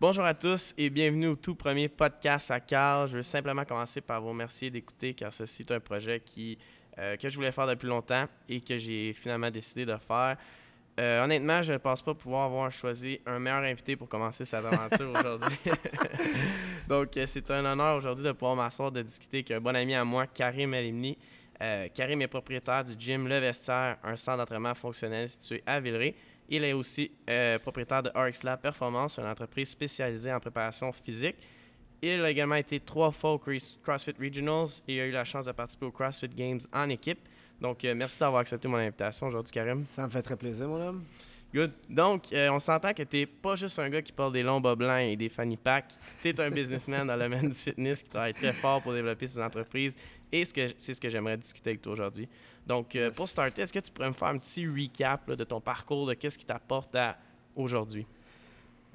Bonjour à tous et bienvenue au tout premier podcast à Carl. Je veux simplement commencer par vous remercier d'écouter car ceci est un projet qui, euh, que je voulais faire depuis longtemps et que j'ai finalement décidé de faire. Euh, honnêtement, je ne pense pas pouvoir avoir choisi un meilleur invité pour commencer cette aventure aujourd'hui. Donc, euh, c'est un honneur aujourd'hui de pouvoir m'asseoir, de discuter avec un bon ami à moi, Karim Elimni. Karim est propriétaire du gym Le Vestiaire, un centre d'entraînement fonctionnel situé à Villeray. Il est aussi euh, propriétaire de RX Lab Performance, une entreprise spécialisée en préparation physique. Il a également été trois fois au CrossFit Regionals et a eu la chance de participer aux CrossFit Games en équipe. Donc, euh, merci d'avoir accepté mon invitation aujourd'hui, Karim. Ça me fait très plaisir, mon homme. Good. Donc, euh, on s'entend que tu n'es pas juste un gars qui porte des longs bas blancs et des fanny packs. Tu es un businessman dans le domaine du fitness qui travaille très fort pour développer ses entreprises. Et c'est ce que j'aimerais discuter avec toi aujourd'hui. Donc, euh, pour starter, est-ce que tu pourrais me faire un petit recap de ton parcours, de qu'est-ce qui t'apporte à aujourd'hui?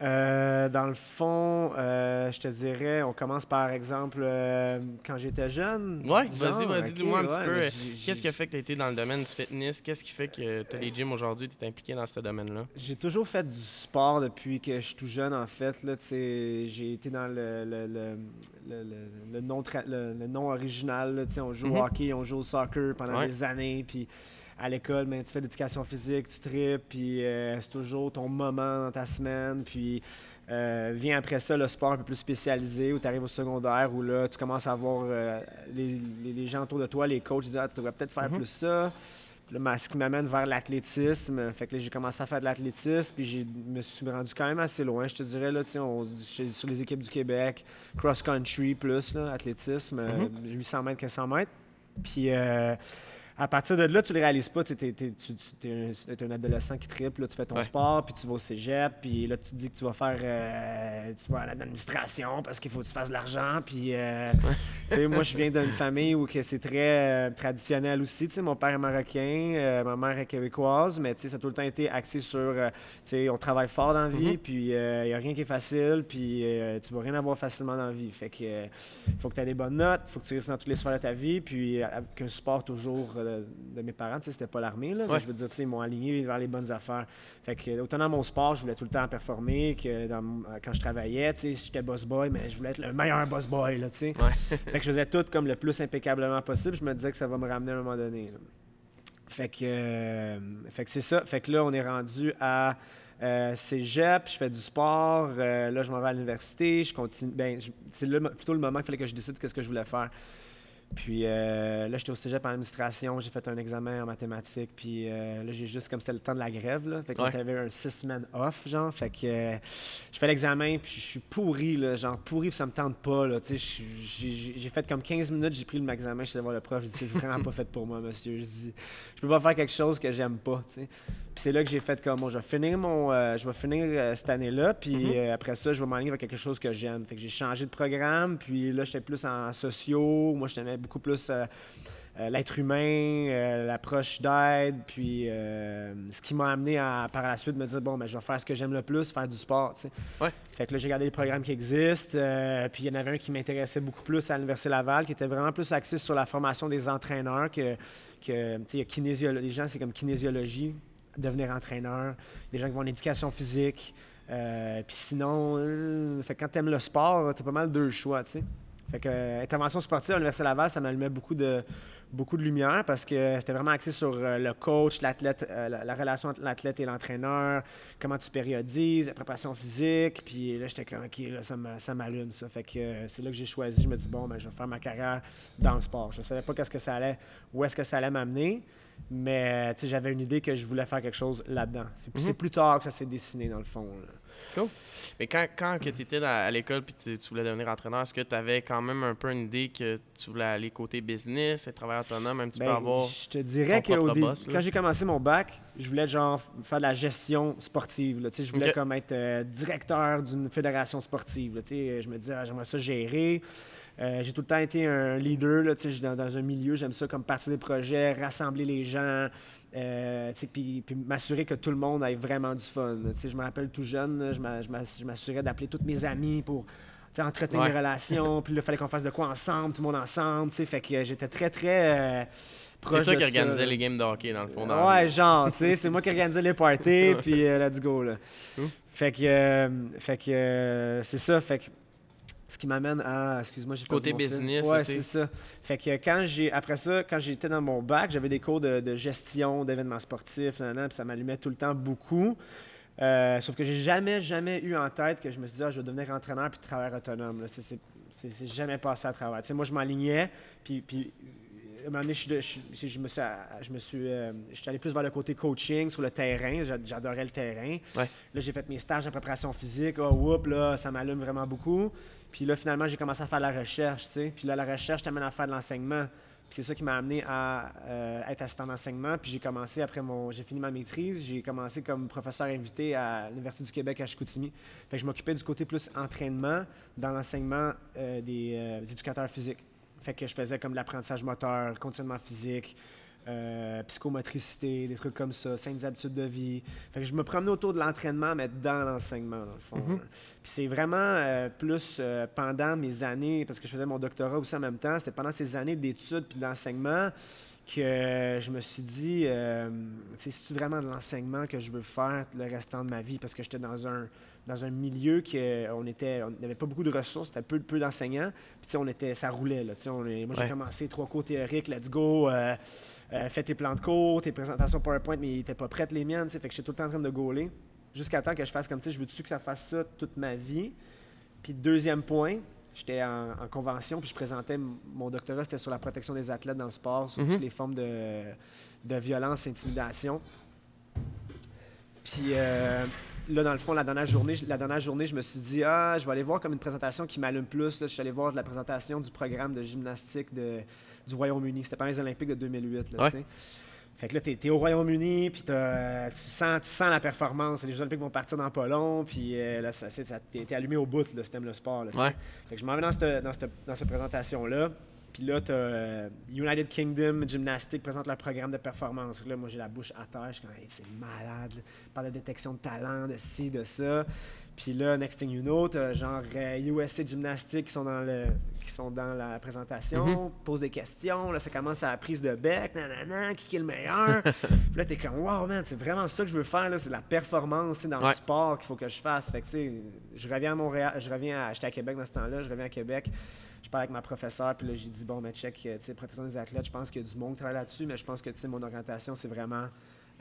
Euh, dans le fond, euh, je te dirais, on commence par exemple euh, quand j'étais jeune. Oui, vas-y, vas-y, dis-moi un petit peu. Qu'est-ce qui a fait que tu as été dans le domaine du fitness? Qu'est-ce qui fait que tu as les gyms aujourd'hui, tu es impliqué dans ce domaine-là? J'ai toujours fait du sport depuis que je suis tout jeune, en fait. J'ai été dans le, le, le, le nom, le, nom original. on joue au mm-hmm. hockey, on joue au soccer pendant des années. Puis à l'école, mais tu fais de l'éducation physique, tu tripes, puis euh, c'est toujours ton moment dans ta semaine. Puis euh, vient après ça le sport un peu plus spécialisé, où tu arrives au secondaire, où là, tu commences à voir euh, les, gens autour de toi, les coachs, ils disent ah, tu devrais peut-être faire mhm. plus ça. Puis là, ce qui m'amène vers l'athlétisme. Fait que j'ai commencé à faire de l'athlétisme, puis je me suis rendu quand même assez loin, je te dirais. Là, on, sur les équipes du Québec, cross-country plus, athlétisme, 800 mhm. mètres, 1500 mètres. Puis à partir de là, tu ne le réalises pas. Tu es, un, adolescent qui triple, tu fais ton sport, puis tu vas au cégep, puis là, tu te dis que tu vas faire. Euh, tu vas à l'administration parce qu'il faut que tu fasses de l'argent. Puis, euh, moi, je viens d'une famille où c'est très euh, traditionnel aussi. mon père est marocain, ma mère est québécoise, mais ça a tout le temps été axé sur. on travaille fort dans la vie, mm-hmm. puis il n'y a rien qui est facile, puis tu vas rien avoir facilement dans la vie. Fait que faut que tu aies des bonnes notes, faut que tu restes dans toutes les sphères de ta vie, puis avec un sport toujours de, mes parents, c'était pas l'armée, là. Je veux dire, ils m'ont aligné vers les bonnes affaires. Fait que, autant dans mon sport, je voulais tout le temps performer, que quand je travaillais, tu sais, j'étais boss boy, mais je voulais être le meilleur boss boy, là, tu sais. fait que je faisais tout comme le plus impeccablement possible. Je me disais que ça va me ramener à un moment donné. Fait que, euh, fait que c'est ça. Fait que là, on est rendu à euh, cégep, je fais du sport. Euh, là, je m'en vais à l'université. Je continue. Ben, c'est plutôt le moment qu'il fallait que je décide qu'est-ce que je voulais faire. Puis euh, là, j'étais au cégep en administration, j'ai fait un examen en mathématiques, puis euh, là, j'ai juste, comme c'était le temps de la grève, là, fait que j'avais un six semaines off, genre, fait que euh, je fais l'examen, puis je suis pourri, là, genre pourri, puis ça me tente pas, là, tu sais, j'ai fait comme 15 minutes, j'ai pris le examen, je suis allé voir le prof, je dis, c'est vraiment pas fait pour moi, monsieur, je dis, je peux pas faire quelque chose que j'aime pas, tu sais. Puis c'est là que j'ai fait comme, bon, je vais finir mon, je vais finir cette année-là, puis mm-hmm. après ça, je vais m'aligner vers quelque chose que j'aime, fait que j'ai changé de programme, puis là, j'étais plus en sociaux, moi, je tenais beaucoup plus euh, euh, l'être humain, euh, l'approche d'aide, puis ce qui m'a amené à, par la suite, me dire bon, ben, je vais faire ce que j'aime le plus, faire du sport. Ouais. Fait que là, j'ai regardé les programmes qui existent, puis il y en avait un qui m'intéressait beaucoup plus à l'Université Laval, qui était vraiment plus axé sur la formation des entraîneurs, que, que les gens, c'est comme kinésiologie, devenir entraîneur, des gens qui vont en éducation physique. puis sinon, fait quand tu aimes le sport, tu as pas mal deux choix, tu sais. Fait que euh, intervention sportive à l'Université Laval, ça m'allumait beaucoup de, beaucoup de lumière parce que c'était vraiment axé sur euh, le coach, l'athlète, euh, la, relation entre l'athlète et l'entraîneur, comment tu périodises, la préparation physique. Puis là, j'étais comme, OK, là, ça m'allume, ça. Fait que c'est là que j'ai choisi. Je me dis, bon, ben, je vais faire ma carrière dans le sport. Je ne savais pas qu'est-ce que ça allait, où est-ce que ça allait m'amener. Mais j'avais une idée que je voulais faire quelque chose là-dedans. C'est plus tard que ça s'est dessiné, dans le fond. Cool. Mais quand, quand tu étais à l'école et tu, voulais devenir entraîneur, est-ce que tu avais quand même un peu une idée que tu voulais aller côté business, être travailleur autonome, un petit peu avoir. Je te dirais que quand j'ai commencé mon bac, je voulais genre faire de la gestion sportive. Là, je voulais comme être euh, directeur d'une fédération sportive. Là, je me disais, ah, j'aimerais ça gérer. Euh, j'ai tout le temps été un leader là, dans, dans un milieu, j'aime ça comme partir des projets, rassembler les gens, euh, puis, m'assurer que tout le monde ait vraiment du fun. Je me rappelle tout jeune, je m'assurais d'appeler tous mes amis pour entretenir mes relations. Puis là, il fallait qu'on fasse de quoi ensemble, tout le monde ensemble. Fait que j'étais très, très. Euh, C'est toi qui organisais les games de hockey, dans le fond. Dans ouais, genre, tu sais, c'est moi qui organisais les parties, puis euh, let's go, là. Fait que, euh, fait que euh, c'est ça, fait que ce qui m'amène à, excuse-moi, j'ai Côté business, Ouais, c'est ça. Fait que quand j'ai, après ça, quand j'étais dans mon bac, j'avais des cours de, gestion d'événements sportifs, puis ça m'allumait tout le temps beaucoup. sauf que j'ai jamais, jamais eu en tête que je me suis dit, ah, je vais devenir entraîneur puis travailleur autonome. C'est jamais passé à travers. sais, moi, je m'alignais, puis, puis à un moment donné, je, je, me suis, je me suis, euh, allé plus vers le côté coaching sur le terrain. J'adorais le terrain. Là, j'ai fait mes stages en préparation physique. Oh, whoop, là, ça m'allume vraiment beaucoup. Puis là, finalement, j'ai commencé à faire la recherche, tu sais. Puis là, la recherche t'amène à faire de l'enseignement. Puis c'est ça qui m'a amené à euh, être assistant d'enseignement. Puis j'ai commencé, après mon... J'ai fini ma maîtrise, j'ai commencé comme professeur invité à l'Université du Québec à Chicoutimi. Fait que je m'occupais du côté plus entraînement dans l'enseignement euh, des éducateurs physiques. Fait que je faisais comme l'apprentissage moteur, conditionnement physique, euh, psychomotricité, des trucs comme ça, saines habitudes de vie. Fait que je me promenais autour de l'entraînement, mais dans l'enseignement, dans le fond. Mm-hmm. Puis c'est vraiment euh, plus euh, pendant mes années, parce que je faisais mon doctorat aussi en même temps, c'était pendant ces années d'études puis d'enseignement que je me suis dit, c'est vraiment de l'enseignement que je veux faire le restant de ma vie, parce que j'étais dans un dans un milieu qui on était on n'avait pas beaucoup de ressources, c'était peu peu d'enseignants. Puis on était ça roulait là, on moi j'ai commencé trois cours théoriques, let's go, euh, euh, fais tes plans de cours, tes présentations PowerPoint mais ils étaient pas prêtes les miennes, fait que j'étais tout le temps en train de gauler jusqu'à temps que je fasse comme ça, je veux dessus que ça fasse ça toute ma vie? Puis deuxième point, j'étais en, convention, puis je présentais mon doctorat, c'était sur la protection des athlètes dans le sport, sur toutes les formes de, de violence, intimidation. Puis euh, là, dans le fond, la dernière journée, la dernière journée, je me suis dit, ah, je vais aller voir comme une présentation qui m'allume plus. je suis allé voir la présentation du programme de gymnastique de, du Royaume-Uni. C'était pendant les Olympiques de 2008. Là, Fait que là, tu es, au Royaume-Uni, puis tu sens, tu sens la performance. Les Jeux Olympiques vont partir dans pas long, puis euh, là, ça, ça, t'es allumé au bout, là, si le sport. Là, Fait que je m'en vais dans cette, dans cette, dans cette présentation-là. Puis là, tu as euh, United Kingdom Gymnastics présente leur programme de performance. Là, moi, j'ai la bouche à terre. Je suis comme, c'est malade. Parle de détection de talent, de ci, de ça. Puis là, next thing you know, t'as genre USC euh, Gymnastics qui sont dans, le, qui sont dans la présentation, mm-hmm. pose des questions. Là, ça commence à la prise de bec, nanana, qui est le meilleur. puis là, t'es comme, wow, man, c'est vraiment ça que je veux faire. C'est la performance dans le sport qu'il faut que je fasse. Fait que, tu sais, je reviens à Montréal, je reviens à, j'étais à Québec dans ce temps-là, je reviens à Québec je parle avec ma professeure, puis là, j'ai dit, bon, mais check, euh, tu sais, protection des athlètes, je pense qu'il y a du monde qui travaille là-dessus, mais je pense que, tu sais, mon orientation, c'est vraiment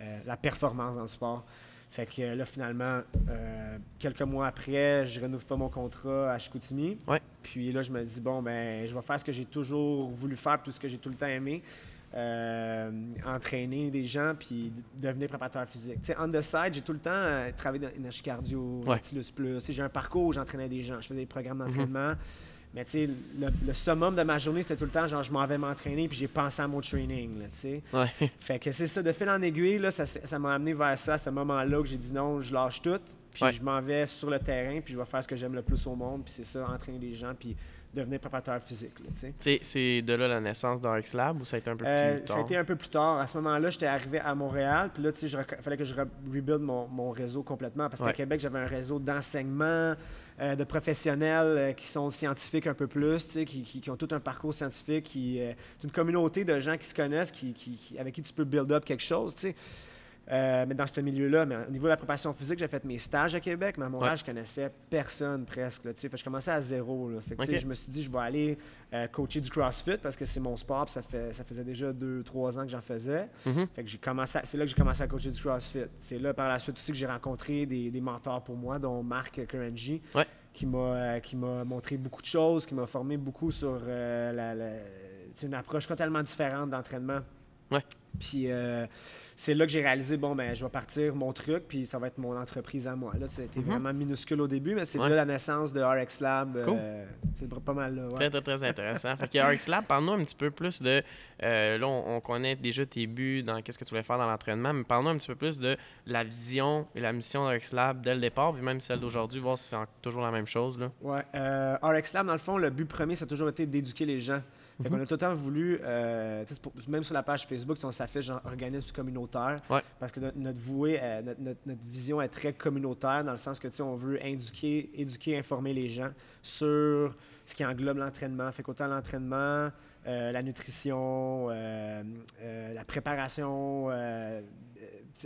euh, la performance dans le sport. Fait que là, finalement, euh, quelques mois après, je renouve pas mon contrat à Chicoutimi. Ouais. Puis là, je me dis, bon, ben, je vais faire ce que j'ai toujours voulu faire, tout ce que j'ai tout le temps aimé. entraîner des gens puis devenir préparateur physique. Sais, on the side, j'ai tout le temps travaillé dans l'énergie cardio, ouais. Plus. J'ai un parcours où j'entraînais des gens. Je faisais des programmes mhm. d'entraînement. Mais tu sais, le, summum de ma journée, c'était tout le temps genre je m'en vais m'entraîner puis j'ai pensé à mon training, tu sais. Fait que c'est ça, de fil en aiguille, là, ça m'a amené vers ça, à ce moment-là que j'ai dit non, je lâche tout, puis je m'en vais sur le terrain, puis je vais faire ce que j'aime le plus au monde, puis c'est ça, entraîner les gens, puis devenir préparateur physique. C'est de là la naissance d'Arx Lab ou ça a été un peu euh, plus tard? Ça a été un peu plus tard. À ce moment-là, j'étais arrivé à Montréal, puis là, il fallait que je rebuild mon, mon réseau complètement parce qu'à Québec, j'avais un réseau d'enseignement, euh, de professionnels euh, qui sont scientifiques un peu plus, qui, qui, qui, ont tout un parcours scientifique, qui, euh, une communauté de gens qui se connaissent, qui, avec qui tu peux build up quelque chose. Euh, mais dans ce milieu-là, mais au niveau de la préparation physique, j'ai fait mes stages à Québec, mais à Montréal, je connaissais personne presque. Là, je commençais à zéro. Là. Fait Je me suis dit, je vais aller euh, coacher du CrossFit parce que c'est mon sport, ça, fait, ça faisait déjà deux, trois ans que j'en faisais. Mm-hmm. fait que j'ai commencé c'est là que j'ai commencé à coacher du CrossFit. C'est là par la suite aussi que j'ai rencontré des, des, mentors pour moi, dont Marc Kerenji, qui m'a euh, qui m'a montré beaucoup de choses, qui m'a formé beaucoup sur la, une approche totalement différente d'entraînement. Ouais. Puis c'est là que j'ai réalisé, bon, ben, je vais partir mon truc, puis ça va être mon entreprise à moi. Là, c'était mhm. vraiment minuscule au début, mais c'est là la naissance de RX Lab. Euh, c'est pas mal là. Très, très, très intéressant. fait que RX Lab, parle-nous un petit peu plus de. Euh, là, on, connaît déjà tes buts dans qu'est-ce que tu voulais faire dans l'entraînement, mais parle-nous un petit peu plus de la vision et la mission de RX Lab dès le départ, puis même celle d'aujourd'hui, voir si c'est toujours la même chose. Là. Ouais. Euh, RX Lab, dans le fond, le but premier, ça a toujours été d'éduquer les gens Fait qu'on a tout le temps voulu, euh, pour- même sur la page Facebook, si on s'affiche genre organisme communautaire, Ouais. parce que notre, notre vouée, euh, notre, notre- notre vision est très communautaire dans le sens que on veut éduquer, éduquer, informer les gens sur ce qui englobe l'entraînement. Fait qu'autant l'entraînement, euh, la nutrition, la préparation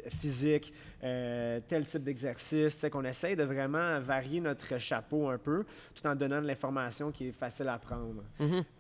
physique, euh, tel type d'exercice, qu'on essaye de vraiment varier notre chapeau un peu, tout en donnant de l'information qui est facile à prendre.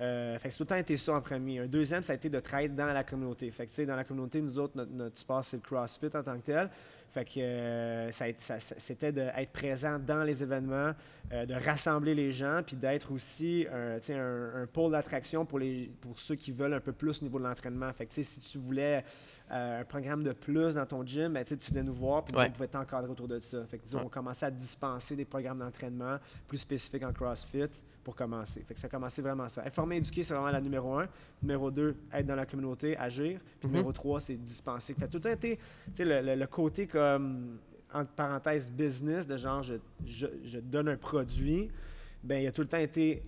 Euh, fait que c'est tout le temps été ça en premier. Un deuxième, ça a été de travailler dans la communauté. Fait que, dans la communauté, nous autres, notre, notre sport, c'est le CrossFit en tant que tel. Fait que euh, ça c'était d'être présent dans les événements, euh, de rassembler les gens, puis d'être aussi un, sais, un, un pôle d'attraction pour, les, pour ceux qui veulent un peu plus au niveau de l'entraînement. Fait que, si tu voulais euh, un programme de plus dans ton gym, ben, tu venais nous voir, puis Ouais. on pouvait t'encadrer autour de ça. Fait que, disons, Ouais. on commençait à dispenser des programmes d'entraînement plus spécifiques en CrossFit pour commencer. Fait que ça a commencé vraiment ça. Informer, éduquer, c'est vraiment la numéro un. Numéro deux, être dans la communauté, agir. Puis Mhm. numéro trois, c'est dispenser. Fait tout le temps été, tu sais, le, le- le côté comme, entre parenthèses, business, de genre, je, je, je donne un produit, ben il a tout le temps été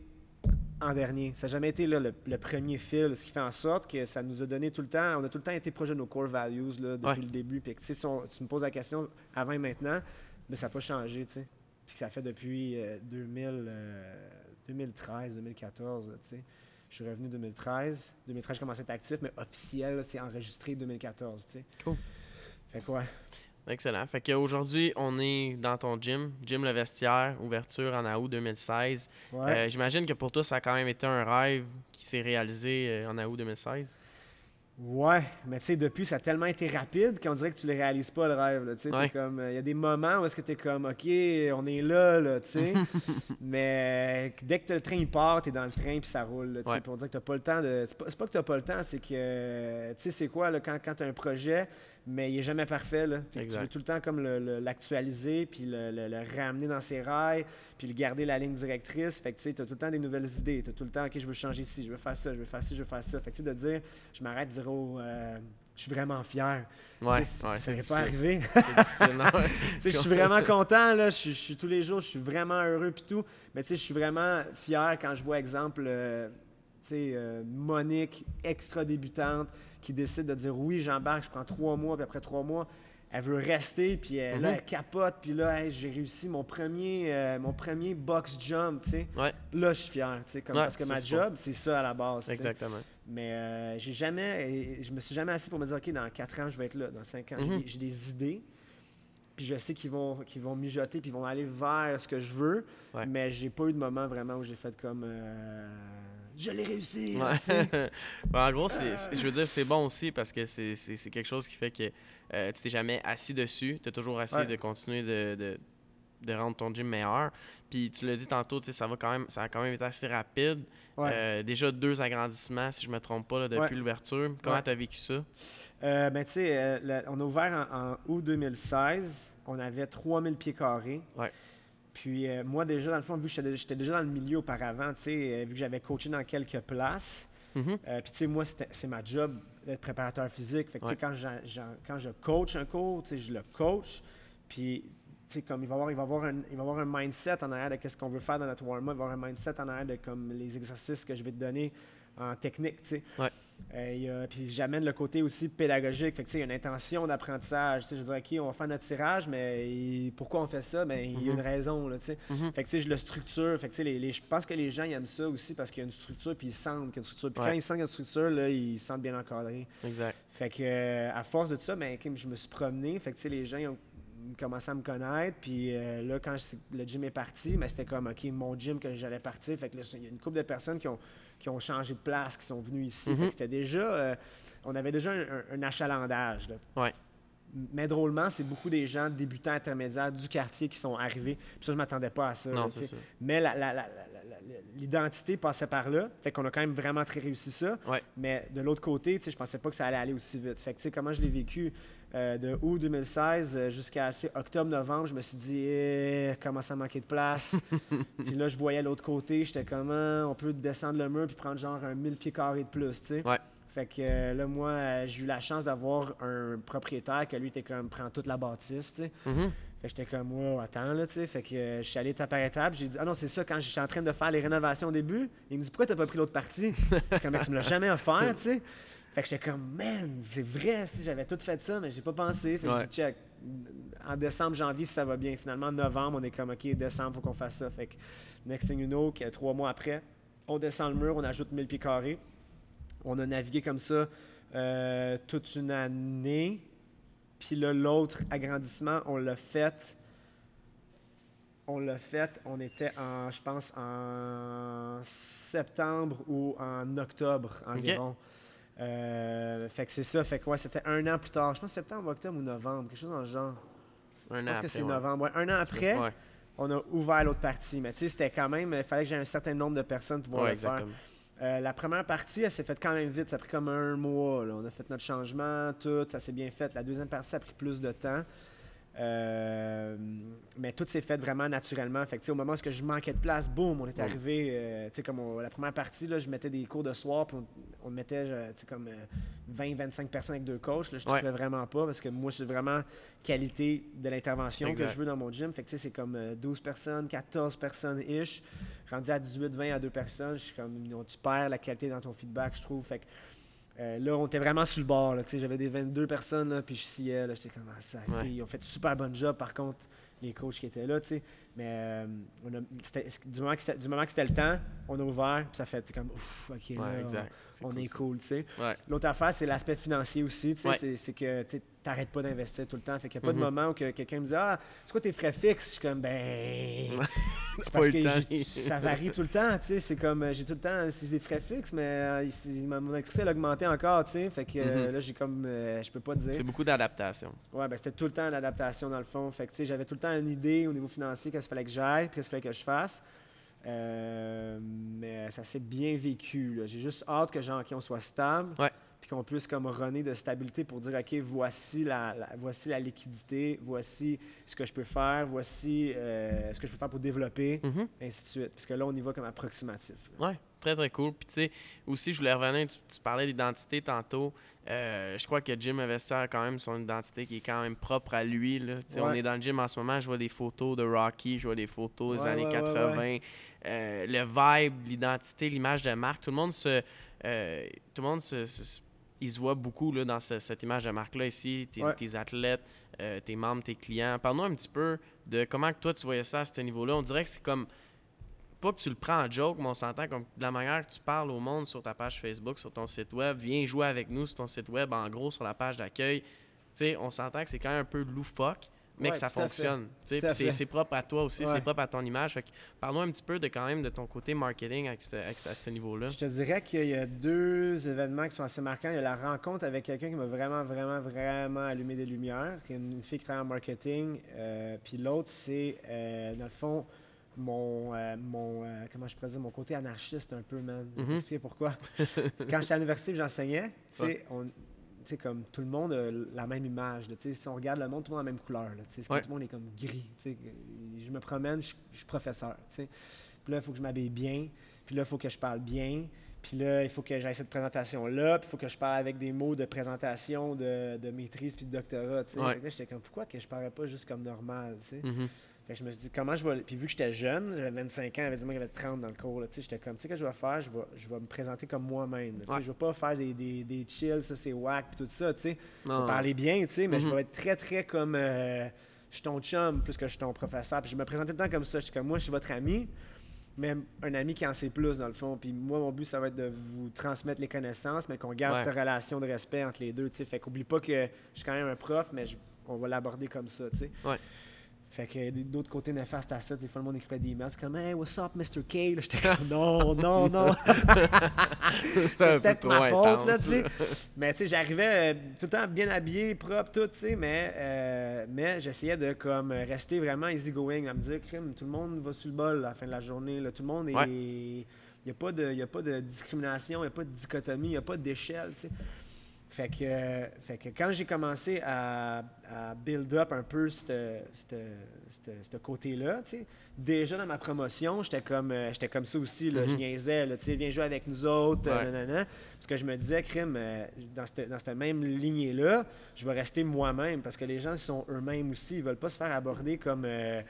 en dernier. Ça n'a jamais été là, le, le premier fil, ce qui fait en sorte que ça nous a donné tout le temps, on a tout le temps été proche de nos core values là, depuis Ouais. le début. Puis si on- tu me poses la question avant et maintenant, mais ça n'a pas changé, tu sais. Puis que ça fait depuis euh, 2000, euh, 2013, 2014, là, tu sais. Je suis revenu 2013. 2013, j'ai commencé à être actif, mais officiel, c'est enregistré 2014, tu sais. Cool. Fait quoi? Excellent. Fait qu'aujourd'hui, on est dans ton gym, Gym Le Vestiaire, ouverture en août 2016. Ouais. Euh, J'imagine que pour toi, ça a quand même été un rêve qui s'est réalisé euh, en août 2016. Ouais, mais tu sais, depuis, ça a tellement été rapide qu'on dirait que tu ne réalises pas le rêve. tu sais. Ouais. comme, il y a des moments où est-ce que tu es comme, OK, on est là, là, tu sais. mais euh, dès que le train il part, tu es dans le train puis ça roule. tu sais. Ouais. On dirait que tu pas le temps de. C'est pas, pas que tu pas le temps, c'est que, euh, tu sais, c'est quoi, là, quand, quand tu as un projet, mais il est jamais parfait. Là. Fait que tu veux tout le temps comme l'actualiser, puis le, le- le ramener dans ses rails, puis le garder la ligne directrice. Fait que tu sais, as tout le temps des nouvelles idées. Tu as tout le temps, OK, je veux changer ici, je veux faire ça, je veux faire ci, je veux faire ça. Fait que tu sais, de dire, je m'arrête de dire, oh, euh, je suis vraiment fier. Ouais, ça n'est pas arrivé. Je suis vraiment content, là. Je, suis- tous les jours, je suis vraiment heureux puis tout. Mais tu sais, je suis vraiment fier quand je vois, exemple, euh, euh, Monique, extra débutante, qui décide de dire oui, j'embarque, je prends trois mois, puis après trois mois, elle veut rester, puis euh, là, Mhm. elle capote, puis là, hey, j'ai réussi mon premier, euh, mon premier box jump, tu sais. Ouais, Là, je suis fier, tu sais, Ouais, parce que ma job, c'est ça à la base. exactement. Mais euh, j'ai jamais, je me suis jamais assis pour me dire, OK, dans 4 ans, je vais être là. Dans 5 ans, Mhm. j'ai des idées. Puis je sais qu'ils vont, qu'ils vont mijoter, puis ils vont aller vers ce que je veux. Ouais. Mais j'ai pas eu de moment vraiment où j'ai fait comme, euh, je l'ai réussi. Ouais. Ben, en gros, c'est, c'est- je veux dire, c'est bon aussi parce que c'est, quelque chose qui fait que euh, tu t'es jamais assis dessus. Tu as toujours essayé Ouais. de continuer de, de, de rendre ton gym meilleur. Puis tu l'as dit tantôt, ça, va quand même, ça a quand même été assez rapide. Ouais. Euh, déjà deux agrandissements, si je me trompe pas, là, depuis Ouais. l'ouverture. Comment Ouais. tu as vécu ça? Euh, ben, tu sais, euh, on a ouvert en, en août 2016. On avait 3000 pieds carrés. Ouais. Puis moi, déjà, dans le fond, vu que j'étais déjà dans le milieu auparavant, tu sais, vu que j'avais coaché dans quelques places. Euh, puis, tu sais, moi, c'est ma job d'être préparateur physique. Fait que, quand, quand je coach un cours, tu sais, je le coach. Puis, comme il va avoir, il va avoir un, il va avoir un mindset en arrière de qu'est-ce qu'on veut faire dans notre warm-up. Il va avoir un mindset en arrière de comme les exercices que je vais te donner en technique, tu sais. Ouais. Euh, puis j'amène le côté aussi pédagogique. Fait que, tu sais, il y a une intention d'apprentissage. Tu sais, je veux dire, OK, on va faire notre tirage, mais il- pourquoi on fait ça? Ben, il y a Mhm. une raison, là, tu sais. Mhm. Fait que, tu sais, je le structure. Fait que, les, les- je pense que les gens, ils aiment ça aussi parce qu'il y a une structure, puis ils sentent qu'il y a une structure. Puis Ouais. quand ils sentent qu'il y a une structure, là, ils se sentent bien encadrés. Exact. Fait que, euh, à force de ça, ben, je me suis promené. Fait que, tu sais, les gens, ils ont commencé à me connaître. Puis euh, là, quand le gym est parti, ben, c'était comme, OK, mon gym que j'allais partir. Fait que là, il y a une couple de personnes qui ont, qui ont changé de place, qui sont venues ici. Fait Mhm. que c'était déjà, euh, on avait déjà un, un- un achalandage, là. Ouais. Mais drôlement, c'est beaucoup des gens débutants intermédiaires du quartier qui sont arrivés. Puis ça, je m'attendais pas à ça. là, Non, sais. ça. Mais l'identité passait par là. Fait qu'on a quand même vraiment très réussi ça. Ouais. Mais de l'autre côté, je pensais pas que ça allait aller aussi vite. Fait que, tu sais, comment je l'ai vécu? Euh, de août 2016 euh, jusqu'à octobre-novembre, je me suis dit, eh, commence à manquer de place? puis là, je voyais l'autre côté, j'étais comment on peut descendre le mur puis prendre genre un 1000 pieds carrés de plus, tu sais. Ouais. Fait que euh, là, moi, j'ai eu la chance d'avoir un propriétaire que lui était comme, prend toute la bâtisse, tu sais. Mhm. Fait que j'étais comme, wow, attends, là, tu sais. Fait que euh, je suis allé étape par étape. J'ai dit, ah non, c'est ça, quand j'étais en train de faire les rénovations au début, il me dit, pourquoi t'as pas pris l'autre partie? Je comme, tu me l'as jamais offert, tu sais. Fait que j'étais comme, man, c'est vrai, si j'avais tout fait ça, mais j'ai pas pensé. Fait que dit, check, en décembre, janvier, si ça va bien. Finalement, en novembre, on est comme, OK, décembre, faut qu'on fasse ça. Fait que, next thing you know, trois mois après, on descend le mur, on ajoute 1000 pieds carrés. On a navigué comme ça euh, toute une année. Puis là, l'autre agrandissement, on l'a fait. On l'a fait, on était en, je pense, en septembre ou en octobre environ. Euh, fait que c'est ça, fait que ouais, c'était un an plus tard. Je pense septembre, octobre ou novembre, quelque chose dans le genre. Un je pense que c'est novembre. un an après, on a ouvert l'autre partie. Mais tu sais, c'était quand même, il fallait que j'ai un certain nombre de personnes pour pouvoir le faire. Euh, la première partie, elle s'est faite quand même vite. Ça a pris comme un mois. On a fait notre changement, tout. Ça s'est bien fait. La deuxième partie, ça a pris plus de temps. Euh, mais tout s'est fait vraiment naturellement. Fait au moment où je manquais de place, boum, on est arrivé. Euh, comme la première partie, là, je mettais des cours de soir, puis on, mettait comme 20-25 personnes avec deux coachs. Là, je ne ouais. vraiment pas parce que moi, c'est vraiment qualité de l'intervention que je veux dans mon gym. Fait c'est comme 12 personnes, 14 personnes-ish rendu à 18, 20 à deux personnes, je suis comme, tu perds la qualité dans ton feedback, je trouve. Fait que, euh, là, on était vraiment sur le bord. J'avais des 22 personnes, puis je sciais. J'étais comme, ah, ça. Ils ont fait un super bon job, par contre, les coachs qui étaient là. sais. Mais euh, on a, du, moment que du moment que c'était le temps, on a ouvert, puis ça fait comme, ouf, OK, là, on, est cool. tu sais. L'autre affaire, c'est l'aspect financier aussi. C'est que tu n'arrêtes pas d'investir tout le temps. Fait qu'il n'y a pas de mm-hmm. moment où quelqu'un me dit Ah, c'est quoi tes frais fixes? Je suis comme, ben. c'est parce que ça varie tout le temps. C'est comme, euh, j'ai tout le temps des frais fixes, mais euh, mon électricité a augmenté encore. sais. Fait que mm-hmm. là, j'ai comme, je peux pas dire. C'est beaucoup d'adaptation. Ouais, ben c'était tout le temps l'adaptation dans le fond. Fait que j'avais tout le temps une idée au niveau financier qu'il fallait que j'aille, qu'est-ce qu'il fallait que je fasse. Euh, mais ça s'est bien vécu. J'ai juste hâte que genre, on soit stable. Puis qu'on puisse comme runner de stabilité pour dire OK, voici la, voici la liquidité, voici ce que je peux faire, voici euh, ce que je peux faire pour développer, mm-hmm. ainsi de suite. Parce que là, on y va comme approximatif. Oui, très très cool. Puis tu sais, aussi, je voulais revenir, tu, parlais d'identité tantôt. Euh, je crois que Jim Investor a quand même son identité qui est quand même propre à lui. Là. On est dans le gym en ce moment, je vois des photos de Rocky, je vois des photos des années 80. Euh, le vibe, l'identité, l'image de marque, tout le monde se. Euh, tout le monde se, il se voit beaucoup là, dans cette image de marque-là ici, tes, athlètes, euh, tes membres, tes clients. Parle-nous un petit peu de comment toi tu voyais ça à ce niveau-là. On dirait que c'est comme pas que tu le prends en joke, mais on s'entend comme de la manière que tu parles au monde sur ta page Facebook, sur ton site web. Viens jouer avec nous sur ton site web, en gros, sur la page d'accueil. On s'entend que c'est quand même un peu loufoque mais que ça fonctionne. C'est propre à toi aussi, c'est propre à ton image. Parlons un petit peu de quand même de ton côté marketing à ce niveau-là. Je te dirais qu'il y a deux événements qui sont assez marquants. Il y a la rencontre avec quelqu'un qui m'a vraiment, vraiment, vraiment allumé des lumières, qui est une fille qui travaille en marketing. Euh, puis l'autre, c'est, euh, dans le fond, mon, euh, mon comment je pourrais mon côté anarchiste un peu, man. Je vais mm-hmm. pourquoi. quand j'étais à l'université, j'enseignais, tu sais, comme tout le monde a la même image. si on regarde le monde, tout le monde a la même couleur. Tout le monde est comme gris. Je me promène, je, suis professeur. Puis là, il faut que je m'habille bien. Puis là, il faut que je parle bien. Puis là, il faut que j'aille cette présentation-là. Puis il faut que je parle avec des mots de présentation, de, maîtrise puis de doctorat. j'étais comme, pourquoi que je parlerais pas juste comme normal? Je me suis dit, comment je vais. Puis vu que j'étais jeune, j'avais 25 ans, avait dit moi qu'il avait 30 dans le cours. J'étais comme, tu sais, que je vais faire, je vais, je vais me présenter comme moi-même. Je vais pas faire des, des, des chills, ça c'est whack, puis tout ça. sais. Je vais parler bien, tu sais, mais je mm-hmm. vais être très, très comme. Euh, je suis ton chum plus que je suis ton professeur. Puis je me présentais tout le temps comme ça. Je suis comme, moi, je suis votre ami, mais un ami qui en sait plus, dans le fond. Puis moi, mon but, ça va être de vous transmettre les connaissances, mais qu'on garde cette relation de respect entre les deux. sais. Fait qu'oublie pas que je suis quand même un prof, mais on va l'aborder comme ça. tu sais. Fait que d'autres côtés néfastes à ça, des fois le monde écrivait des emails, c'est comme Hey, what's up, Mr. K? J'étais comme Non, non, non. c'est peut-être ma faute, là, tu sais. Mais tu sais, j'arrivais euh, tout le temps bien habillé, propre, tout, tu sais, mais, euh, mais j'essayais de comme rester vraiment easygoing, à me dire, crime, tout le monde va sur le bol à la fin de la journée, là. Tout le monde est. Il n'y a, pas de, a pas de discrimination, il n'y a pas de dichotomie, il n'y a pas d'échelle, tu sais. Fait que, fait que quand j'ai commencé à, à build up un peu ce côté-là, déjà dans ma promotion, j'étais comme, euh, j'étais comme ça aussi, là, je Mhm. niaisais, là, viens jouer avec nous autres, Ouais. nanana. parce que je me disais, crime, euh, dans cette, dans cette même lignée-là, je vais rester moi-même, parce que les gens sont eux-mêmes aussi, ils veulent pas se faire aborder comme... euh,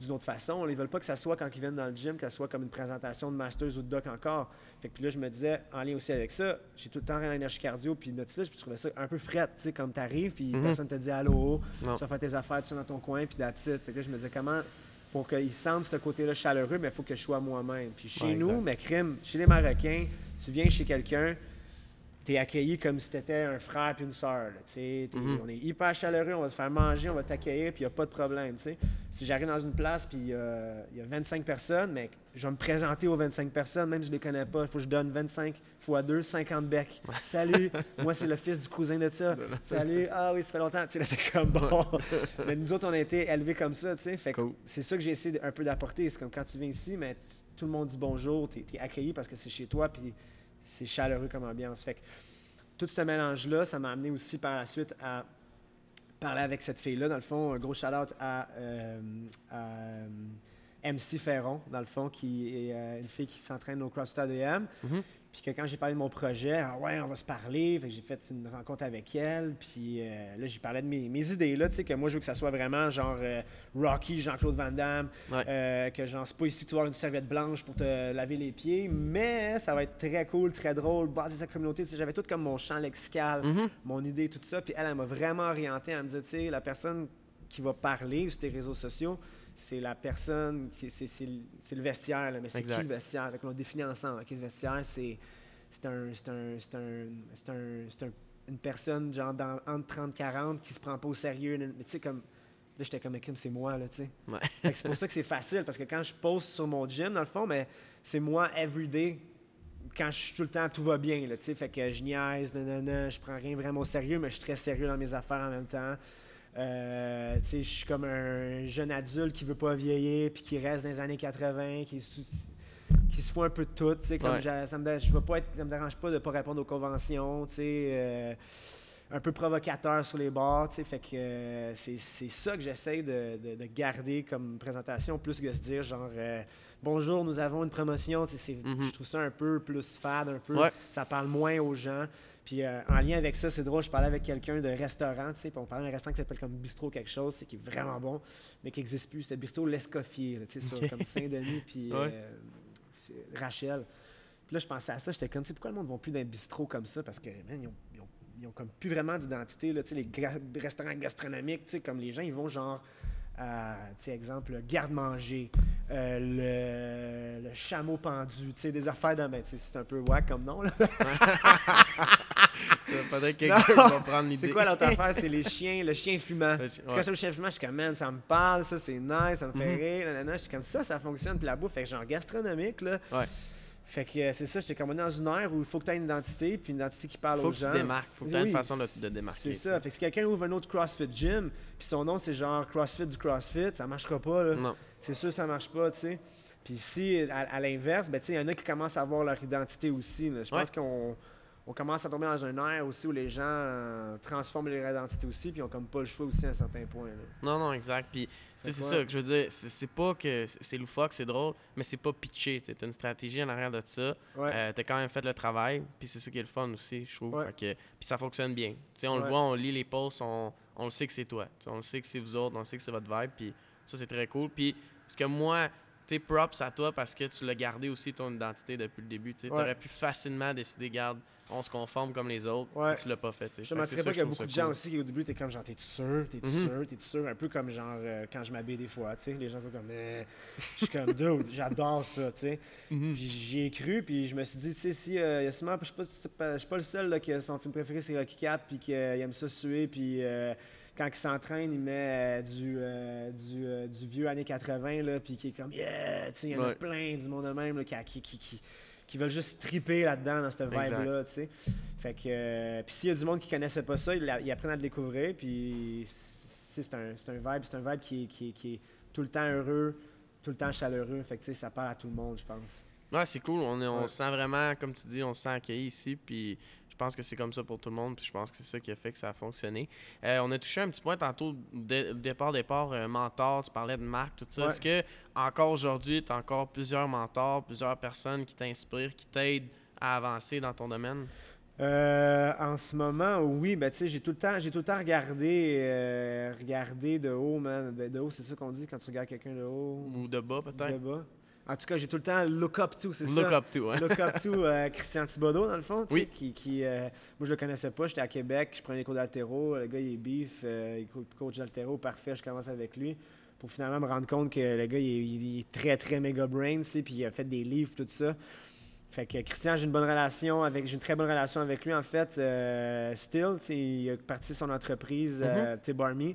d'une autre façon. Ils veulent pas que ça soit quand ils viennent dans le gym, que ça soit comme une présentation de Masters ou de Doc encore. Fait que puis là, je me disais, en lien aussi avec ça, j'ai tout le temps rien d'énergie cardio puis Nautilus, puis je trouvais ça un peu fret, tu sais, comme t'arrives, puis Mhm. personne te dit allô, Non. tu vas faire tes affaires, tu es dans ton coin, puis that's it. Fait que là, je me disais, comment, pour qu'ils sentent ce côté-là chaleureux, mais il faut que je sois moi-même. Puis chez Ouais, nous, exact. mais crime, chez les Marocains, tu viens chez quelqu'un, t'es accueilli comme si t'étais un frère puis une sœur. tu Mhm. On est hyper chaleureux, on va te faire manger, on va t'accueillir, puis il n'y a pas de problème. tu. Si j'arrive dans une place, puis euh, il y a 25 personnes, mais je vais me présenter aux 25 personnes, même si je les connais pas. Il faut que je donne 25 fois 2, 50 becs. Salut, moi c'est le fils du cousin de ça. Salut, ah oui, ça fait longtemps. Tu sais, là, t'es comme bon. mais nous autres, on a été élevés comme ça, tu sais. Fait que Cool. c'est ça que j'ai essayé un peu d'apporter. C'est comme quand tu viens ici, mais tu- tout le monde dit bonjour, tu es, accueilli parce que c'est chez toi, puis c'est chaleureux comme ambiance. Fait tout ce mélange-là, ça m'a amené aussi par la suite à parler avec cette fille-là. Dans le fond, un gros shout-out à, euh, euh, MC Ferron, dans le fond, qui est euh, une fille qui s'entraîne au CrossFit ADM. Mhm. Puis que quand j'ai parlé de mon projet, ah ouais, on va se parler. Fait que j'ai fait une rencontre avec elle. Puis euh, là, j'ai parlé de mes, mes idées, là, tu sais, que moi, je veux que ça soit vraiment genre euh, Rocky, Jean-Claude Van Damme. Ouais. Que genre, c'est pas ici tu vas avoir une serviette blanche pour te laver les pieds, mais ça va être très cool, très drôle, basé sur sa communauté. Tu sais, J'avais tout comme mon champ lexical, Mhm. mon idée, tout ça. Puis elle, elle m'a vraiment orienté. Elle me disait, tu sais, la personne qui va parler sur tes réseaux sociaux, c'est la personne, c'est- le- vestiaire, là, mais c'est qui le vestiaire? Fait qu'on le définit ensemble. le vestiaire, c'est un, c'est un, un, un, une personne genre dans, entre 30 40 qui se prend pas au sérieux. Mais tu sais, comme. Là, j'étais comme, Kim, c'est moi, là, tu sais. Ouais. C'est pour ça que c'est facile, parce que quand je poste sur mon gym, dans le fond, mais c'est moi everyday. Quand je suis tout le temps, tout va bien, là, tu sais. Fait que je niaise, nanana, je prends rien vraiment au sérieux, mais je suis très sérieux dans mes affaires en même temps. Euh, je suis comme un jeune adulte qui veut pas vieillir, puis qui reste dans les années 80, qui, se fout un peu de tout. Comme Ouais. ça me, dé- je veux pas être, ça me dérange pas de pas répondre aux conventions, euh, un peu provocateur sur les bords, fait que euh, c'est ça que j'essaie de, de- de garder comme présentation, plus que se dire genre bonjour, nous avons une promotion, Mhm. je trouve ça un peu plus fade, un peu, Ouais. ça parle moins aux gens. Puis euh, en lien avec ça, c'est drôle, je parlais avec quelqu'un de restaurant, tu sais, puis on parlait d'un restaurant qui s'appelle comme Bistrot quelque chose, c'est qui est vraiment bon, mais qui n'existe plus, c'était Bistrot L'Escoffier, tu sais, comme Saint-Denis, puis Ouais. euh, Rachel. Puis là, je pensais à ça, j'étais comme, tu sais, pourquoi le monde ne va plus dans les bistrots comme ça? Parce que, man, ils ont, ils ont- ils ont comme plus vraiment d'identité, là, tu sais, les restaurants gastronomiques, tu sais, comme les gens, ils vont genre, à, tu sais, exemple, le garde-manger, euh, le, le chameau pendu, tu sais, des affaires de, ben, tu sais, c'est un peu wack comme nom, là. Peut-être que quelqu'un va prendre l'idée. C'est quoi l'autre affaire? C'est les chiens, le chien fumant. Le chien- ouais. Quand je suis le chien fumant, je suis comme, man, ça me parle, ça c'est nice, ça me fait Mhm. rire, nanana. Je suis comme ça, ça fonctionne, puis la bouffe, fait que genre gastronomique, là. Ouais. Fait que euh, c'est ça, j'étais comme on est dans une ère où il faut que tu aies une identité, puis une identité qui parle Faut aux que gens. tu démarques. Faut que tu aies Oui, une façon de, de démarquer. C'est tu ça. Fait que si quelqu'un ouvre un autre CrossFit gym, puis son nom c'est genre CrossFit du CrossFit, ça marchera pas, là. Non. C'est sûr que ça marche pas, tu sais. Puis si, à, à l'inverse, ben, tu sais, il y en a qui commencent à avoir leur identité aussi. là. Je pense Ouais. qu'on on commence à tomber dans un air aussi où les gens euh, transforment leur identité aussi, puis ils ont comme pas le choix aussi à un certain point. là. Non, non, exact. Puis, tu c'est ça que je veux dire. C'est c'est pas que c'est loufoque, c'est drôle, mais c'est pas pitché. Tu as une stratégie en arrière de ça. Ouais. Euh, t'as quand même fait le travail, puis c'est ça qui est le fun aussi, je trouve. Ouais. Puis ça fonctionne bien. Tu sais, on le voit, on lit les posts, on, on le sait que c'est toi. Tu on le sait que c'est vous autres, on le sait que c'est votre vibe, puis ça, c'est très cool. Puis, ce que moi, tu props à toi parce que tu l'as gardé aussi ton identité depuis le début. Tu aurais pu facilement décider, garde, on se conforme comme les autres, Ouais. tu l'as pas fait. Je c'est mentirais pas qu'il y a beaucoup de gens cool. aussi qui au début, t'es comme genre, t'es-tu sûr? T'es-tu Mhm. sûr? T'es-tu sûr? Un peu comme genre euh, quand je m'habille des fois, tu sais. Les gens sont comme, Eh. je suis comme, dude, j'adore ça, tu sais. Mhm. Puis j'y ai cru, puis je me suis dit, tu sais, si, euh, y a sûrement, je suis pas, le seul là, que son film préféré c'est Rocky 4, puis qu'il aime ça suer, puis euh, quand il s'entraîne, il met euh, du, euh, du, euh, du vieux années 80, là, puis qui est comme, yeah, il y en a Ouais. plein du monde de même, là, qui, qui, qui, qui, veulent juste triper là-dedans, dans cette vibe-là, tu sais. Fait que, euh, puis s'il y a du monde qui connaissait pas ça, ils, apprennent à le découvrir, puis c'est un, un vibe, c'est un vibe qui est, qui, est, qui est tout le temps heureux, tout le temps chaleureux, fait que, tu sais, ça parle à tout le monde, je pense. Ouais, c'est cool. On, est- on Ouais. sent vraiment, comme tu dis, on se sent accueilli ici. Puis pense que c'est comme ça pour tout le monde, puis je pense que c'est ça qui a fait que ça a fonctionné. Euh, on a touché un petit point tantôt, départ, départ, euh, mentor, tu parlais de marque, tout ça. Est-ce que encore aujourd'hui, tu as encore plusieurs mentors, plusieurs personnes qui t'inspirent, qui t'aident à avancer dans ton domaine? Euh, en ce moment, oui, ben tu sais, j'ai tout le temps, j'ai tout le temps regardé, de haut, man. Ben, de haut, c'est ça qu'on dit quand tu regardes quelqu'un de haut. Ou de bas, peut-être. De bas. En tout cas, j'ai tout le temps look up to, c'est ça? Look up to, ouais. Look up to euh, Christian Thibodeau, dans le fond, oui. qui, qui euh, moi je le connaissais pas, j'étais à Québec, je prenais des cours d'altéro, le gars il est beef, euh, il coach d'altéro, parfait, je commence avec lui, pour finalement me rendre compte que le gars il est, très très méga brain, puis il a fait des livres, tout ça. Fait que Christian, j'ai une bonne relation avec, j'ai une très bonne relation avec lui en fait. Euh, still, il a parti son entreprise, euh, mm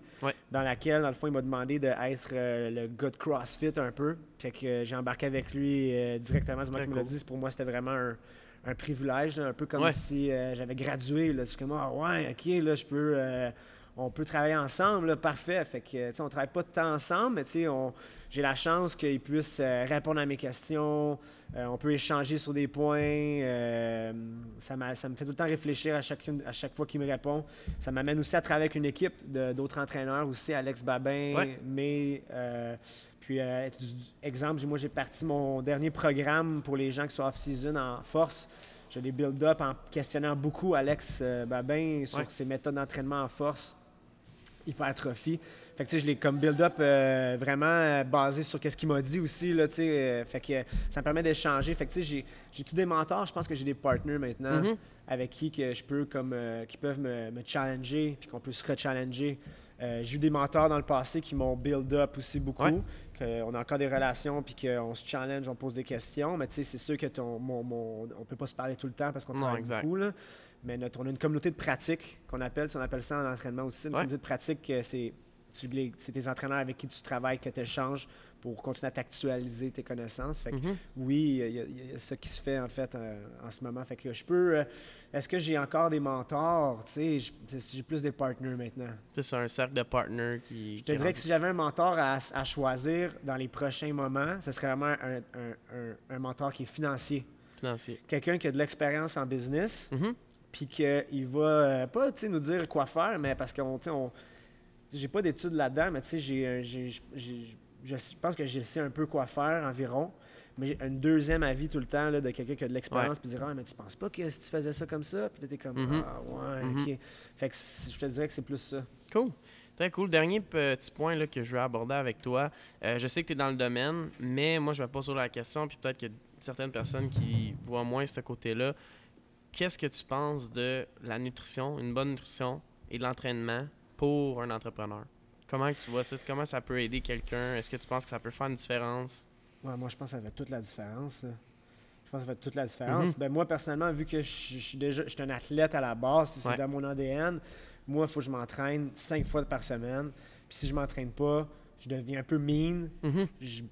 dans laquelle, dans le fond, il m'a demandé d'être euh, le gars de CrossFit un peu. Fait que j'ai embarqué avec lui directement. Du moment qu'il me l'a dit, pour moi, c'était vraiment un, privilège, un peu comme si j'avais gradué. Là. Je comme, ah ouais, ok, là, je peux on peut travailler ensemble, parfait. Fait que, on travaille pas de temps ensemble, mais j'ai la chance qu'il puisse euh, répondre à mes questions. Euh, on peut échanger sur des points. Euh, ça, me fait tout le temps réfléchir à, chacune, à chaque fois qu'il me répond. Ça m'amène aussi à travailler avec une équipe d'autres entraîneurs aussi, Alex Babin, mais puis, exemple, moi, j'ai parti mon dernier programme pour les gens qui sont off-season en force. Je l'ai build up en questionnant beaucoup Alex Babin sur ses méthodes d'entraînement en force hypertrophie. Fait que, tu sais, je l'ai comme build-up euh, vraiment euh, basé sur ce qu'il m'a dit aussi, là, tu sais. Euh, fait que ça me permet d'échanger. Fait que, tu sais, j'ai tous des mentors. Je pense que j'ai des partners maintenant mm-hmm. avec qui que je peux, comme, qui peuvent me, challenger puis qu'on peut se rechallenger. j'ai eu des mentors dans le passé qui m'ont build-up aussi beaucoup. qu'on a encore des relations puis qu'on se challenge, on pose des questions. Mais, tu sais, c'est sûr que ton, mon, on peut pas se parler tout le temps parce qu'on travaille beaucoup, là. Mais notre, on a une communauté de pratique qu'on appelle, si on appelle ça en entraînement aussi. Une communauté de pratique, c'est c'est tes entraîneurs avec qui tu travailles, que tu échanges pour continuer à t'actualiser tes connaissances. Fait mm-hmm. Oui, il y, a ça qui se fait en fait euh, en ce moment. Fait que je peux. Euh, est-ce que j'ai encore des mentors? J'ai plus des partenaires maintenant. C'est un cercle de partenaires qui. Je te dirais que si j'avais un mentor à, choisir dans les prochains moments, ce serait vraiment un, un, mentor qui est financier. Financier. Quelqu'un qui a de l'expérience en business. Mm-hmm puis qu'il va euh, pas nous dire quoi faire, mais parce qu'on on, j'ai pas d'études là-dedans, mais tu sais, j'ai, je pense que je sais un peu quoi faire environ. Mais j'ai un deuxième avis tout le temps là, de quelqu'un qui a de l'expérience, puis dire Ah, mais tu penses pas que si tu faisais ça comme ça, puis là, t'es comme mm-hmm. Ah, ouais, mm-hmm. ok. Fait que je te dirais que c'est plus ça. Cool. Très cool. Dernier petit point là, que je veux aborder avec toi. Euh, je sais que tu es dans le domaine, mais moi, je vais pas sur la question, puis peut-être qu'il y a certaines personnes qui voient moins ce côté-là qu'est-ce que tu penses de la nutrition, une bonne nutrition et de l'entraînement pour un entrepreneur? Comment tu vois ça? Comment ça peut aider quelqu'un? Est-ce que tu penses que ça peut faire une différence? moi, je pense que ça fait toute la différence. Je pense que ça fait toute la différence. Mm-hmm. ben, moi, personnellement, vu que je, suis déjà je un athlète à la base, c'est dans mon ADN, moi, il faut que je m'entraîne cinq fois par semaine. Puis si je m'entraîne pas, je deviens un peu mean, mm-hmm. je,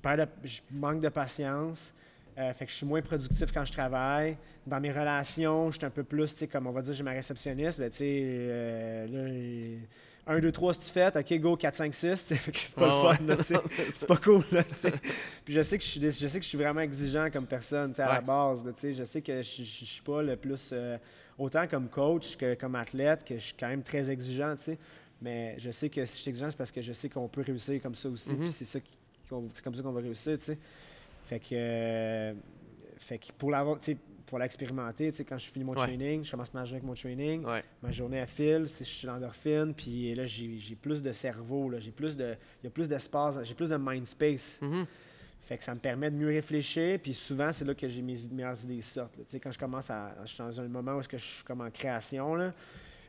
je manque de patience. Euh, fait que je suis moins productif quand je travaille. Dans mes relations, je suis un peu plus, tu sais, comme on va dire, j'ai ma réceptionniste, ben, tu sais, euh, là, 1, 2, 3, c'est fait, OK, go, 4, 5, 6, c'est pas le fun, c'est pas cool, là, Puis je sais, que je, suis, je sais que je suis vraiment exigeant comme personne, tu à la base, tu sais, je sais que je, je, suis pas le plus, euh, autant comme coach que comme athlète, que je suis quand même très exigeant, tu sais, mais je sais que si je suis exigeant, c'est parce que je sais qu'on peut réussir comme ça aussi, mm-hmm. puis c'est ça c'est comme ça qu'on va réussir, tu sais. Fait que, euh, fait que pour l'avoir, pour l'expérimenter, quand je finis mon training, je commence ma journée avec mon training, ma journée à fil, je suis l'endorphine, puis là, j'ai plus de cerveau, j'ai plus de, il y a plus d'espace, j'ai plus de mind space. Mm-hmm. Fait que ça me permet de mieux réfléchir, puis souvent, c'est là que j'ai mes meilleures idées sortent. Quand je commence à, je suis dans un moment où je suis comme en création, là,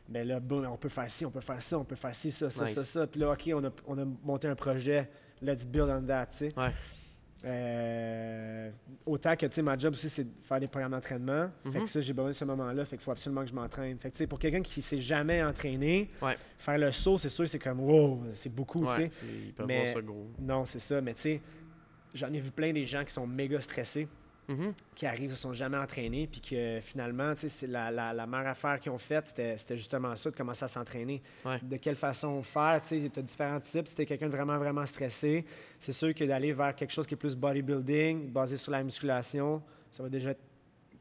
ben là, bon, on peut faire ci, on peut faire ça, on peut faire ci, ça, ça, ça, ça. Puis là, OK, on a, on a monté un projet, let's build on that, tu sais. Euh, autant que, tu sais, ma job aussi, c'est de faire des programmes d'entraînement. Fait que mhm. ça, j'ai besoin de ce moment-là. Fait qu'il faut absolument que je m'entraîne. Fait que, tu sais, pour quelqu'un qui s'est jamais entraîné, faire le saut, c'est sûr, c'est comme, wow, c'est beaucoup, tu sais. Mais, ça gros. Non, c'est ça. Mais, tu sais, j'en ai vu plein des gens qui sont méga stressés. Mm-hmm. qui arrivent, ne se sont jamais entraînés, puis que finalement, la, la, la, meilleure affaire qu'ils ont faite, c'était justement ça, de commencer à s'entraîner. De quelle façon faire, tu as différents types. Si tu es quelqu'un de vraiment, vraiment stressé, c'est sûr que d'aller vers quelque chose qui est plus bodybuilding, basé sur la musculation, ça va déjà être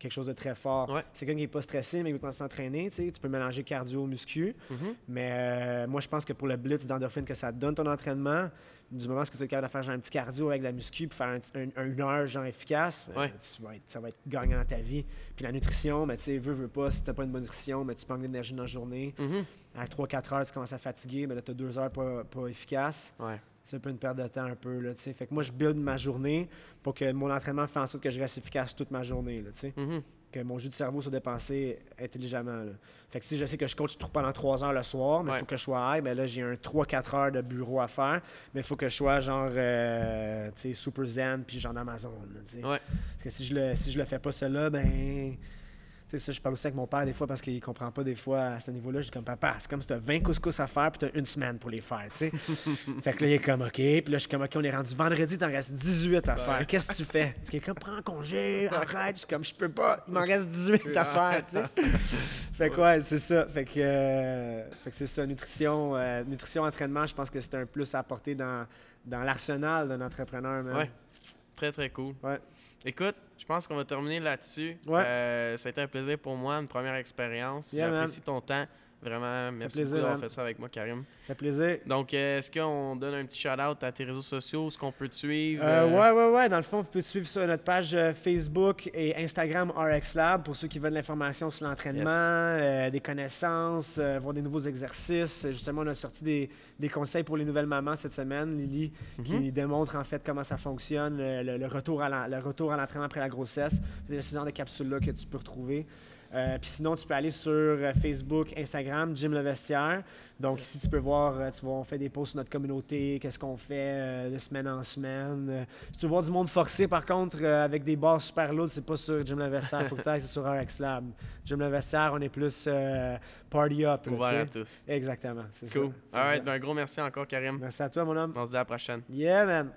quelque chose de très fort. Ouais. C'est quelqu'un qui n'est pas stressé, mais qui veut commencer à s'entraîner. Tu sais, tu peux mélanger cardio, muscu. Mhm. Mais euh, moi, je pense que pour le blitz d'endorphine que ça donne ton entraînement, du moment où tu es capable de faire genre, un petit cardio avec la muscu puis faire un, un- une heure genre efficace, ben, Ouais. tu vas être- ça va être gagnant dans ta vie. Puis la nutrition, mais tu sais, veux, veux pas, si t'as pas une bonne nutrition, mais tu manques d'énergie dans la journée. Mhm. À 3-4 heures, tu commences à fatiguer, mais là, tu as 2 heures pas, pas efficaces. Ouais. C'est un peu une perte de temps, un peu. Là, tu sais. fait que moi, je build ma journée pour que mon entraînement fasse en sorte que je reste efficace toute ma journée. Là, tu sais. Mhm. que mon jus de cerveau soit dépensé intelligemment. là. Fait que si je sais que je coach pendant 3 heures le soir, mais il Ouais. faut que je sois high, ben là, j'ai un 3-4 heures de bureau à faire, mais il faut que je sois genre, euh, tu sais, super zen, puis genre Amazon. là, tu sais. Ouais. Parce que si je le, si je le fais pas cela, ben. Tu sais, ça, je parle aussi avec mon père des fois parce qu'il comprend pas des fois à ce niveau-là. Je dis comme papa, c'est comme si tu as 20 couscous à faire puis tu as une semaine pour les faire, tu sais. fait que là, il est comme OK. Puis là, je suis comme OK, on est rendu vendredi, t'en restes 18 à faire. Qu'est-ce que tu fais? Est comme prends congé, arrête. Je suis comme je peux pas, il m'en reste 18 à faire, tu sais. fait que ouais, c'est ça. Fait que, euh, fait que c'est ça, nutrition, euh, nutrition, entraînement, je pense que c'est un plus à apporter dans, dans l'arsenal d'un entrepreneur. Ouais. Très, très cool. Ouais. Écoute, je pense qu'on va terminer là-dessus. Ouais. Euh, ça a été un plaisir pour moi, une première expérience. Yeah. J'apprécie ton temps. Vraiment, merci plaisir, beaucoup d'avoir fait ça avec moi, Karim. Ça fait plaisir. Donc, euh, est-ce qu'on donne un petit shout-out à tes réseaux sociaux, ce qu'on peut te suivre? Euh, euh, ouais, ouais, ouais. Dans le fond, vous pouvez suivre sur notre page euh, Facebook et Instagram RX Lab pour ceux qui veulent de l'information sur l'entraînement, Yes. euh, des connaissances, euh, voir des nouveaux exercices. Justement, on a sorti des, des conseils pour les nouvelles mamans cette semaine, Lily, Mhm. qui démontre en fait comment ça fonctionne, le, le retour à l'entraînement après la grossesse. C'est ce genre de capsules-là que tu peux retrouver. Euh, Puis sinon, tu peux aller sur euh, Facebook, Instagram, Jim Le Vestiaire. Donc ici, tu peux voir, euh, tu vois, on fait des posts sur notre communauté, qu'est-ce qu'on fait de semaine en semaine. Si tu veux voir du monde forcé, par contre, avec des barres super lourdes, c'est pas sur Jim Le Vestiaire, faut que tu ailles sur RX Lab. Jim Le Vestiaire, on est plus party up. Ouvert à tous. Exactement, c'est ça. Cool. c'est All right, ben, un gros merci encore, Karim. Merci à toi, mon homme. On se dit à la prochaine. Yeah, man.